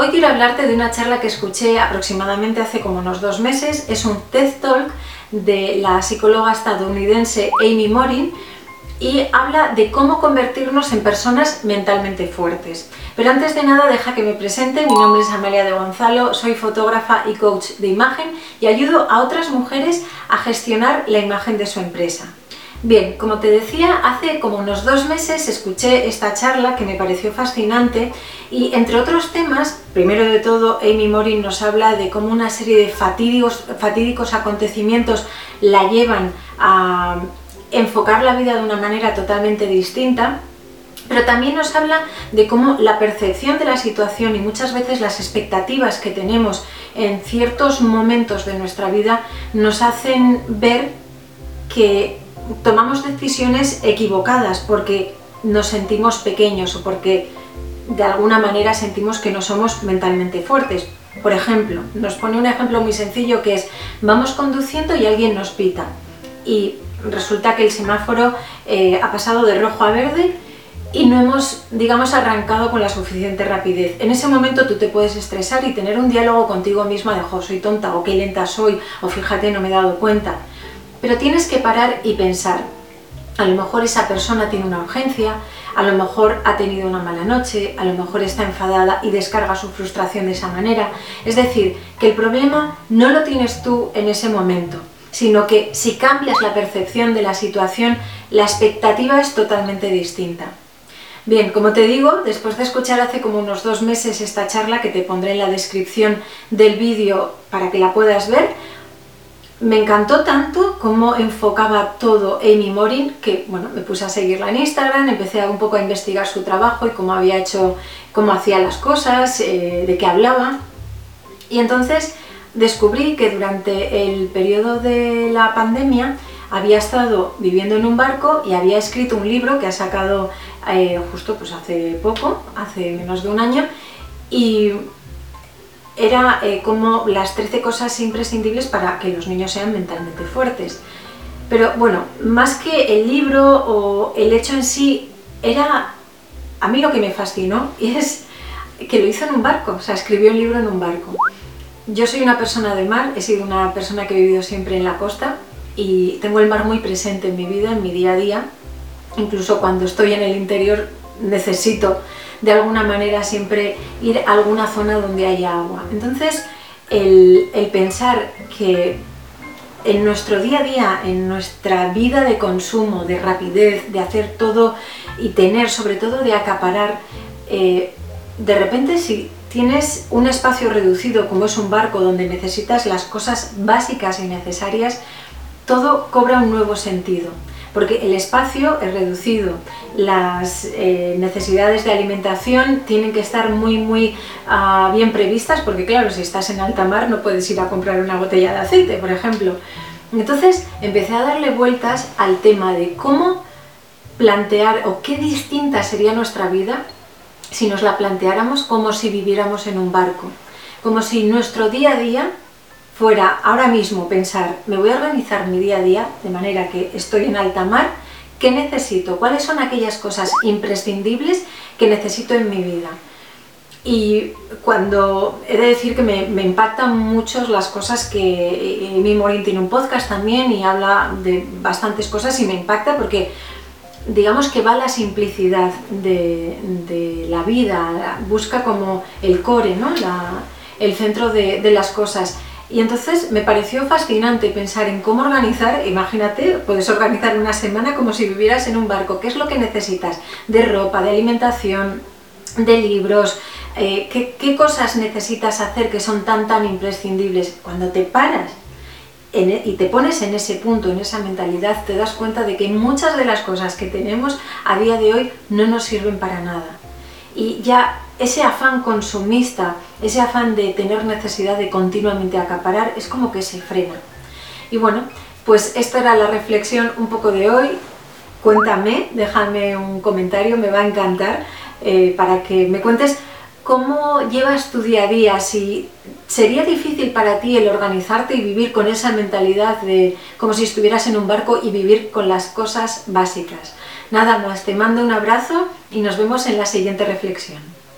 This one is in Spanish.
Hoy quiero hablarte de una charla que escuché aproximadamente hace como unos dos meses. Es un TED Talk de la psicóloga estadounidense Amy Morin y habla de cómo convertirnos en personas mentalmente fuertes. Pero antes de nada deja que me presente, mi nombre es Amalia de Gonzalo, soy fotógrafa y coach de imagen y ayudo a otras mujeres a gestionar la imagen de su empresa. Bien, como te decía, hace como unos dos meses escuché esta charla que me pareció fascinante y entre otros temas, primero de todo, Amy Morin nos habla de cómo una serie de fatídicos, fatídicos acontecimientos la llevan a enfocar la vida de una manera totalmente distinta pero también nos habla de cómo la percepción de la situación y muchas veces las expectativas que tenemos en ciertos momentos de nuestra vida nos hacen ver que tomamos decisiones equivocadas porque nos sentimos pequeños o porque de alguna manera sentimos que no somos mentalmente fuertes. Por ejemplo, nos pone un ejemplo muy sencillo que es vamos conduciendo y alguien nos pita y resulta que el semáforo eh, ha pasado de rojo a verde y no hemos, digamos, arrancado con la suficiente rapidez. En ese momento tú te puedes estresar y tener un diálogo contigo misma de, jo, soy tonta, o qué lenta soy, o fíjate, no me he dado cuenta. Pero tienes que parar y pensar, a lo mejor esa persona tiene una urgencia, a lo mejor ha tenido una mala noche, a lo mejor está enfadada y descarga su frustración de esa manera. Es decir, que el problema no lo tienes tú en ese momento, sino que si cambias la percepción de la situación, la expectativa es totalmente distinta. Bien, como te digo, después de escuchar hace como unos dos meses esta charla que te pondré en la descripción del vídeo para que la puedas ver, me encantó tanto cómo enfocaba todo Amy Morin que bueno, me puse a seguirla en Instagram, empecé un poco a investigar su trabajo y cómo había hecho, cómo hacía las cosas, eh, de qué hablaba. Y entonces descubrí que durante el periodo de la pandemia había estado viviendo en un barco y había escrito un libro que ha sacado eh, justo pues hace poco, hace menos de un año, y era eh, como las 13 cosas imprescindibles para que los niños sean mentalmente fuertes. Pero bueno, más que el libro o el hecho en sí, era a mí lo que me fascinó y es que lo hizo en un barco, o sea, escribió el libro en un barco. Yo soy una persona de mar, he sido una persona que he vivido siempre en la costa y tengo el mar muy presente en mi vida, en mi día a día. Incluso cuando estoy en el interior necesito de alguna manera siempre ir a alguna zona donde haya agua. Entonces, el, pensar que en nuestro día a día, en nuestra vida de consumo, de rapidez, de hacer todo y tener, sobre todo de acaparar, eh, de repente si tienes un espacio reducido como es un barco donde necesitas las cosas básicas y necesarias, todo cobra un nuevo sentido porque el espacio es reducido, las eh, necesidades de alimentación tienen que estar muy muy ah, bien previstas, porque claro, si estás en alta mar no puedes ir a comprar una botella de aceite, por ejemplo. Entonces empecé a darle vueltas al tema de cómo plantear o qué distinta sería nuestra vida si nos la planteáramos como si viviéramos en un barco, como si nuestro día a día fuera ahora mismo pensar, me voy a organizar mi día a día de manera que estoy en alta mar, ¿qué necesito? ¿Cuáles son aquellas cosas imprescindibles que necesito en mi vida? Y cuando he de decir que me, impactan mucho las cosas que mi Morin tiene un podcast también y habla de bastantes cosas y me impacta porque digamos que va la simplicidad de, la vida, busca como el core, ¿no? el centro de las cosas. Y entonces me pareció fascinante pensar en cómo organizar, imagínate, puedes organizar una semana como si vivieras en un barco, qué es lo que necesitas de ropa, de alimentación, de libros, eh, ¿qué, qué, cosas necesitas hacer que son tan tan imprescindibles. Cuando te paras e, y te pones en ese punto, en esa mentalidad, te das cuenta de que muchas de las cosas que tenemos a día de hoy no nos sirven para nada. Y ya ese afán consumista, ese afán de tener necesidad de continuamente acaparar, es como que se frena. Y bueno, pues esta era la reflexión un poco de hoy. Cuéntame, déjame un comentario, me va a encantar eh, para que me cuentes cómo llevas tu día a día, si sería difícil para ti el organizarte y vivir con esa mentalidad de como si estuvieras en un barco y vivir con las cosas básicas. Nada más, te mando un abrazo y nos vemos en la siguiente reflexión.